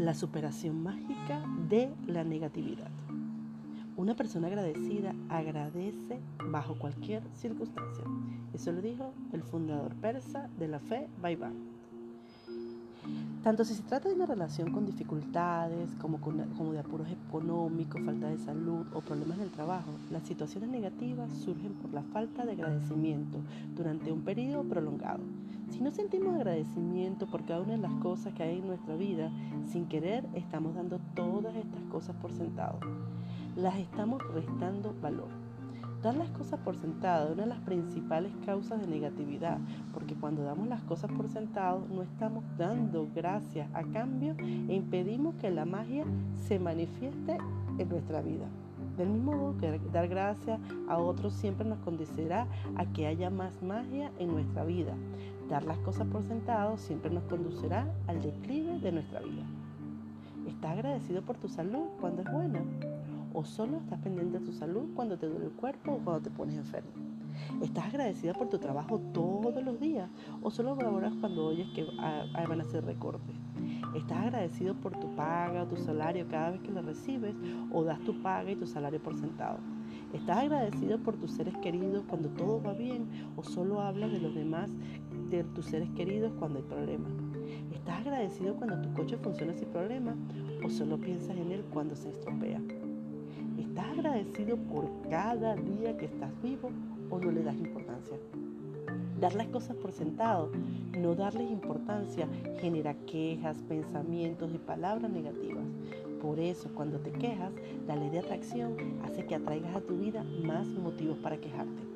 La superación mágica de la negatividad. Una persona agradecida agradece bajo cualquier circunstancia. Eso lo dijo el fundador persa de la fe, Baiban. Tanto si se trata de una relación con dificultades, como, como de apuros económicos, falta de salud o problemas en el trabajo, las situaciones negativas surgen por la falta de agradecimiento durante un periodo prolongado. Si no sentimos agradecimiento por cada una de las cosas que hay en nuestra vida, sin querer estamos dando todas estas cosas por sentado. Las estamos restando valor. Dar las cosas por sentado es una de las principales causas de negatividad, porque cuando damos las cosas por sentado no estamos dando gracias a cambio e impedimos que la magia se manifieste en nuestra vida. Del mismo modo que dar gracias a otros siempre nos conducirá a que haya más magia en nuestra vida. Dar las cosas por sentado siempre nos conducirá al declive de nuestra vida. ¿Estás agradecido por tu salud cuando es buena? ¿O solo estás pendiente de tu salud cuando te duele el cuerpo o cuando te pones enfermo? ¿Estás agradecida por tu trabajo todos los días o solo valoras cuando oyes que van a hacer recortes? ¿Estás agradecido por tu paga o tu salario cada vez que lo recibes o das tu paga y tu salario por sentado? ¿Estás agradecido por tus seres queridos cuando todo va bien o solo hablas de los demás, de tus seres queridos cuando hay problemas? ¿Estás agradecido cuando tu coche funciona sin problema o solo piensas en él cuando se estropea? ¿Estás agradecido por cada día que estás vivo o no le das importancia? Dar las cosas por sentado, no darles importancia, genera quejas, pensamientos y palabras negativas. Por eso, cuando te quejas, la ley de atracción hace que atraigas a tu vida más motivos para quejarte.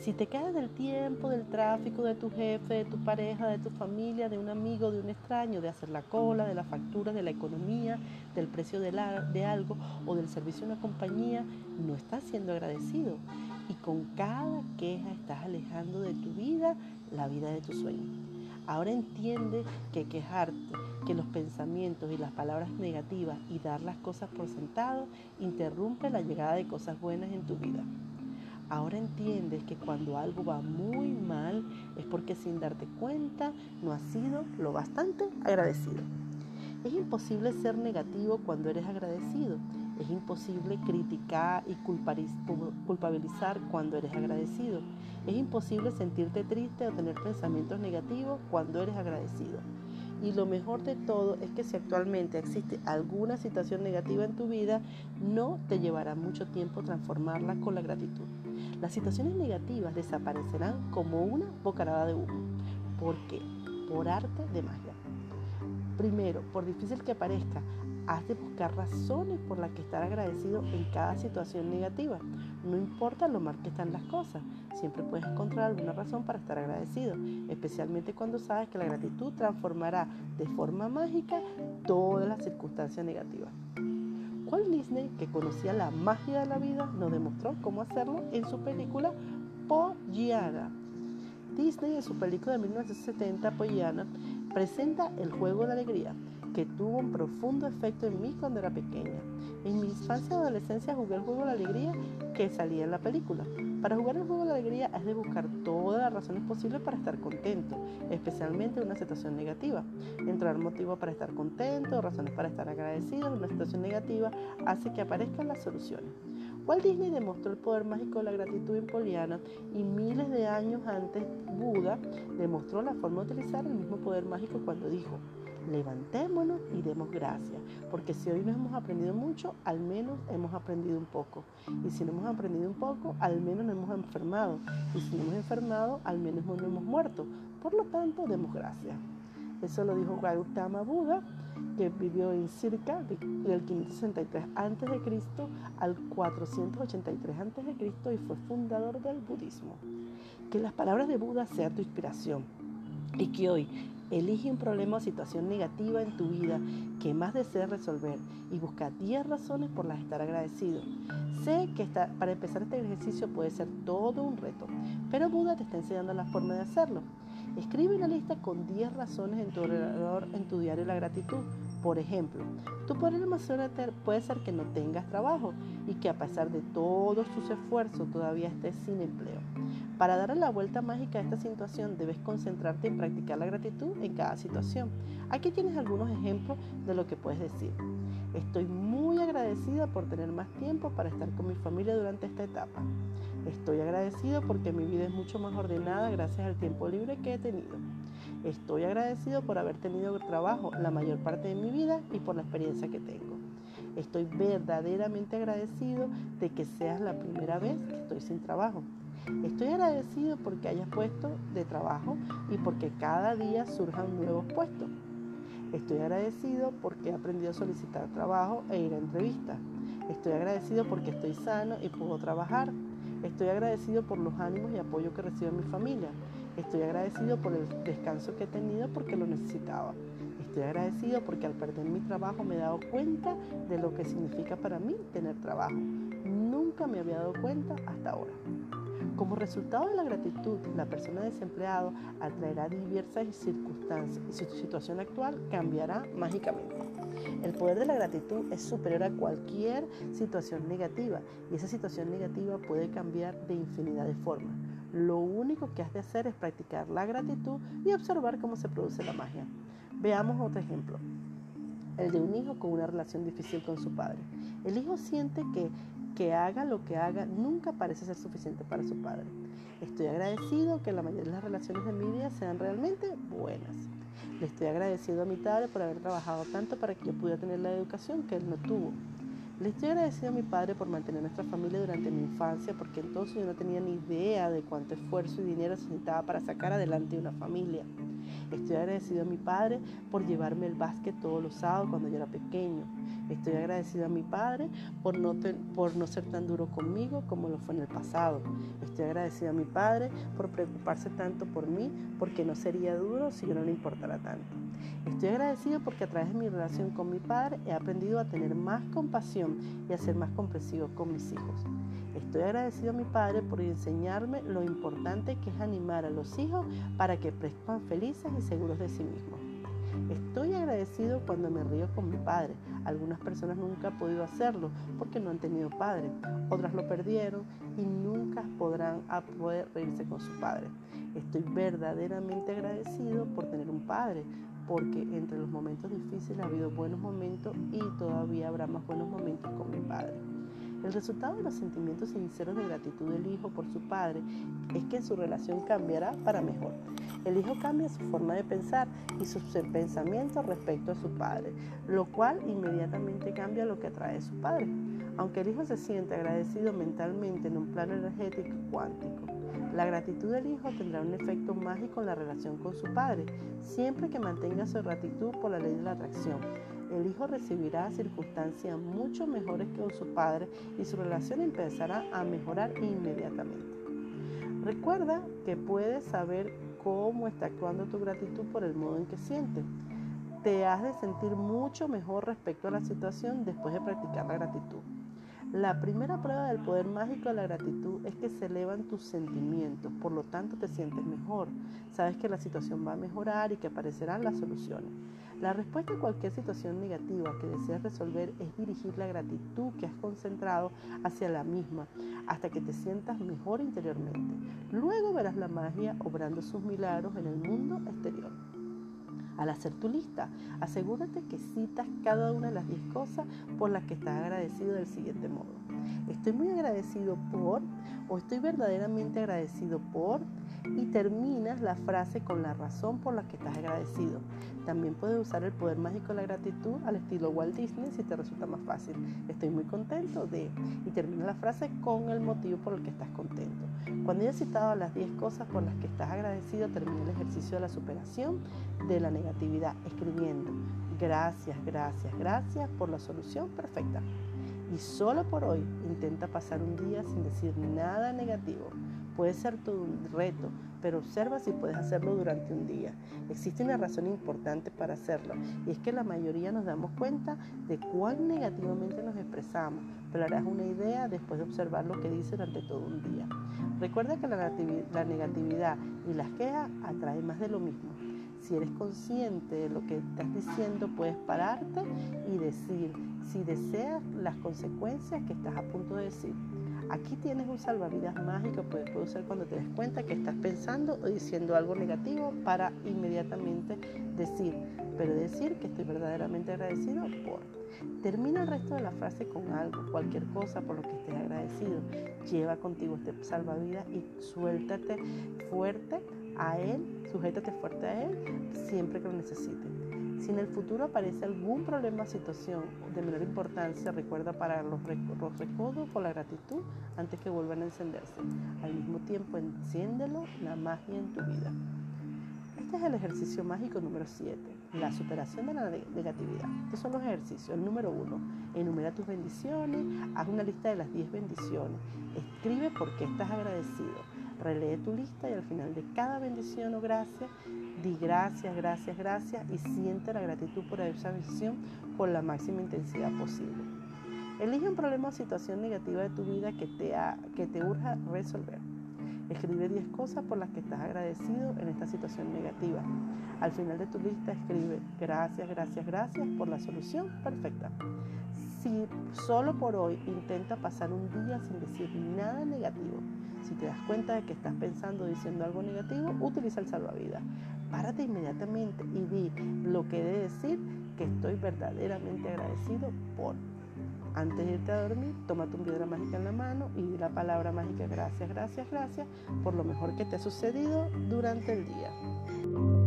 Si te quedas del tiempo, del tráfico, de tu jefe, de tu pareja, de tu familia, de un amigo, de un extraño, de hacer la cola, de la factura, de la economía, del precio de, de algo o del servicio de una compañía, no estás siendo agradecido y con cada queja estás alejando de tu vida la vida de tu sueño. Ahora entiende que quejarte, que los pensamientos y las palabras negativas y dar las cosas por sentado interrumpe la llegada de cosas buenas en tu vida. Ahora entiendes que cuando algo va muy mal es porque sin darte cuenta no has sido lo bastante agradecido. Es imposible ser negativo cuando eres agradecido es imposible criticar y culpabilizar cuando eres agradecido. Es imposible sentirte triste o tener pensamientos negativos cuando eres agradecido. Y lo mejor de todo es que si actualmente existe alguna situación negativa en tu vida, no te llevará mucho tiempo transformarla con la gratitud. Las situaciones negativas desaparecerán como una bocarada de humo. ¿Por qué? Por arte de magia. Primero, por difícil que parezca, Has de buscar razones por las que estar agradecido en cada situación negativa. No importa lo mal que están las cosas, siempre puedes encontrar alguna razón para estar agradecido, especialmente cuando sabes que la gratitud transformará de forma mágica todas las circunstancias negativas. Walt Disney, que conocía la magia de la vida, nos demostró cómo hacerlo en su película Pollyanna. Disney en su película de 1970, Pollyanna, presenta el juego de alegría, que tuvo un profundo efecto en mí cuando era pequeña. En mi infancia y adolescencia jugué el juego de la alegría que salía en la película. Para jugar el juego de la alegría es de buscar todas las razones posibles para estar contento, especialmente en una situación negativa. Entrar motivo para estar contento, razones para estar agradecido en una situación negativa hace que aparezcan las soluciones. Walt Disney demostró el poder mágico de la gratitud en Poliana y miles de años antes Buda demostró la forma de utilizar el mismo poder mágico cuando dijo, levantémonos y demos gracias, porque si hoy no hemos aprendido mucho, al menos hemos aprendido un poco. Y si no hemos aprendido un poco, al menos no hemos enfermado. Y si no hemos enfermado, al menos no hemos muerto. Por lo tanto, demos gracias. Eso lo dijo Gautama Buda, que vivió en circa del 563 a.C. al 483 a.C. y fue fundador del budismo. Que las palabras de Buda sean tu inspiración y que hoy Elige un problema o situación negativa en tu vida que más desees resolver y busca 10 razones por las estar agradecido. Sé que para empezar este ejercicio puede ser todo un reto, pero Buda te está enseñando la forma de hacerlo. Escribe una lista con 10 razones en tu en tu diario de la gratitud. Por ejemplo, tu problema puede ser que no tengas trabajo y que a pesar de todos tus esfuerzos todavía estés sin empleo. Para darle la vuelta mágica a esta situación debes concentrarte en practicar la gratitud en cada situación. Aquí tienes algunos ejemplos de lo que puedes decir. Estoy muy agradecida por tener más tiempo para estar con mi familia durante esta etapa. Estoy agradecido porque mi vida es mucho más ordenada gracias al tiempo libre que he tenido. Estoy agradecido por haber tenido trabajo la mayor parte de mi vida y por la experiencia que tengo. Estoy verdaderamente agradecido de que seas la primera vez que estoy sin trabajo. Estoy agradecido porque hayas puesto de trabajo y porque cada día surjan nuevos puestos. Estoy agradecido porque he aprendido a solicitar trabajo e ir a entrevistas. Estoy agradecido porque estoy sano y puedo trabajar. Estoy agradecido por los ánimos y apoyo que recibo en mi familia. Estoy agradecido por el descanso que he tenido porque lo necesitaba. Estoy agradecido porque al perder mi trabajo me he dado cuenta de lo que significa para mí tener trabajo. Nunca me había dado cuenta hasta ahora. Como resultado de la gratitud, la persona desempleada atraerá diversas circunstancias y su situación actual cambiará mágicamente. El poder de la gratitud es superior a cualquier situación negativa y esa situación negativa puede cambiar de infinidad de formas. Lo único que has de hacer es practicar la gratitud y observar cómo se produce la magia. Veamos otro ejemplo, el de un hijo con una relación difícil con su padre. El hijo siente que que haga lo que haga nunca parece ser suficiente para su padre. Estoy agradecido que la mayoría de las relaciones de mi vida sean realmente buenas. Le estoy agradecido a mi padre por haber trabajado tanto para que yo pudiera tener la educación que él no tuvo. Le estoy agradecido a mi padre por mantener nuestra familia durante mi infancia, porque entonces yo no tenía ni idea de cuánto esfuerzo y dinero necesitaba para sacar adelante una familia. Estoy agradecido a mi padre por llevarme el básquet todos los sábados cuando yo era pequeño. Estoy agradecido a mi padre por no, por no ser tan duro conmigo como lo fue en el pasado. Estoy agradecido a mi padre por preocuparse tanto por mí porque no sería duro si yo no le importara tanto. Estoy agradecido porque a través de mi relación con mi padre he aprendido a tener más compasión y a ser más comprensivo con mis hijos. Estoy agradecido a mi padre por enseñarme lo importante que es animar a los hijos para que crezcan felices y seguros de sí mismos. Estoy agradecido cuando me río con mi padre. Algunas personas nunca han podido hacerlo porque no han tenido padre. Otras lo perdieron y nunca podrán poder reírse con su padre. Estoy verdaderamente agradecido por tener un padre, porque entre los momentos difíciles ha habido buenos momentos y todavía habrá más buenos momentos con mi padre. El resultado de los sentimientos sinceros de gratitud del hijo por su padre es que su relación cambiará para mejor. El hijo cambia su forma de pensar y sus pensamientos respecto a su padre, lo cual inmediatamente cambia lo que atrae a su padre. Aunque el hijo se siente agradecido mentalmente en un plano energético cuántico, la gratitud del hijo tendrá un efecto mágico en la relación con su padre, siempre que mantenga su gratitud por la ley de la atracción el hijo recibirá circunstancias mucho mejores que con su padre y su relación empezará a mejorar inmediatamente. Recuerda que puedes saber cómo está actuando tu gratitud por el modo en que sientes. Te has de sentir mucho mejor respecto a la situación después de practicar la gratitud. La primera prueba del poder mágico de la gratitud es que se elevan tus sentimientos, por lo tanto te sientes mejor. Sabes que la situación va a mejorar y que aparecerán las soluciones. La respuesta a cualquier situación negativa que deseas resolver es dirigir la gratitud que has concentrado hacia la misma hasta que te sientas mejor interiormente. Luego verás la magia obrando sus milagros en el mundo exterior. Al hacer tu lista, asegúrate que citas cada una de las 10 cosas por las que estás agradecido del siguiente modo. Estoy muy agradecido por o estoy verdaderamente agradecido por y terminas la frase con la razón por la que estás agradecido. También puedes usar el poder mágico de la gratitud al estilo Walt Disney si te resulta más fácil. Estoy muy contento de y termina la frase con el motivo por el que estás contento. Cuando hayas citado las 10 cosas por las que estás agradecido, termina el ejercicio de la superación de la negatividad escribiendo gracias, gracias, gracias por la solución perfecta. Y solo por hoy intenta pasar un día sin decir nada negativo. Puede ser todo un reto, pero observa si puedes hacerlo durante un día. Existe una razón importante para hacerlo y es que la mayoría nos damos cuenta de cuán negativamente nos expresamos, pero harás una idea después de observar lo que dice durante todo un día. Recuerda que la negatividad y las quejas atraen más de lo mismo. Si eres consciente de lo que estás diciendo, puedes pararte y decir si deseas las consecuencias que estás a punto de decir. Aquí tienes un salvavidas mágico que puedes usar cuando te des cuenta que estás pensando o diciendo algo negativo para inmediatamente decir, pero decir que estoy verdaderamente agradecido por. Termina el resto de la frase con algo, cualquier cosa por lo que estés agradecido. Lleva contigo este salvavidas y suéltate fuerte a él, sujétate fuerte a él siempre que lo necesites. Si en el futuro aparece algún problema o situación de menor importancia, recuerda parar los, recodos con la gratitud antes que vuelvan a encenderse. Al mismo tiempo, enciéndelo la magia en tu vida. Este es el ejercicio mágico número 7, la superación de la negatividad. Estos son los ejercicios. El número 1, enumera tus bendiciones, haz una lista de las 10 bendiciones, escribe por qué estás agradecido Relee tu lista y al final de cada bendición o gracia, di gracias, gracias, gracias y siente la gratitud por esa bendición con la máxima intensidad posible. Elige un problema o situación negativa de tu vida que te, que te urja resolver. Escribe 10 cosas por las que estás agradecido en esta situación negativa. Al final de tu lista escribe gracias, gracias, gracias por la solución perfecta. Si solo por hoy intenta pasar un día sin decir nada negativo, si te das cuenta de que estás pensando diciendo algo negativo, utiliza el salvavidas. Párate inmediatamente y di lo que de decir que estoy verdaderamente agradecido por. Antes de irte a dormir, toma tu piedra mágica en la mano y di la palabra mágica gracias, gracias, gracias por lo mejor que te ha sucedido durante el día.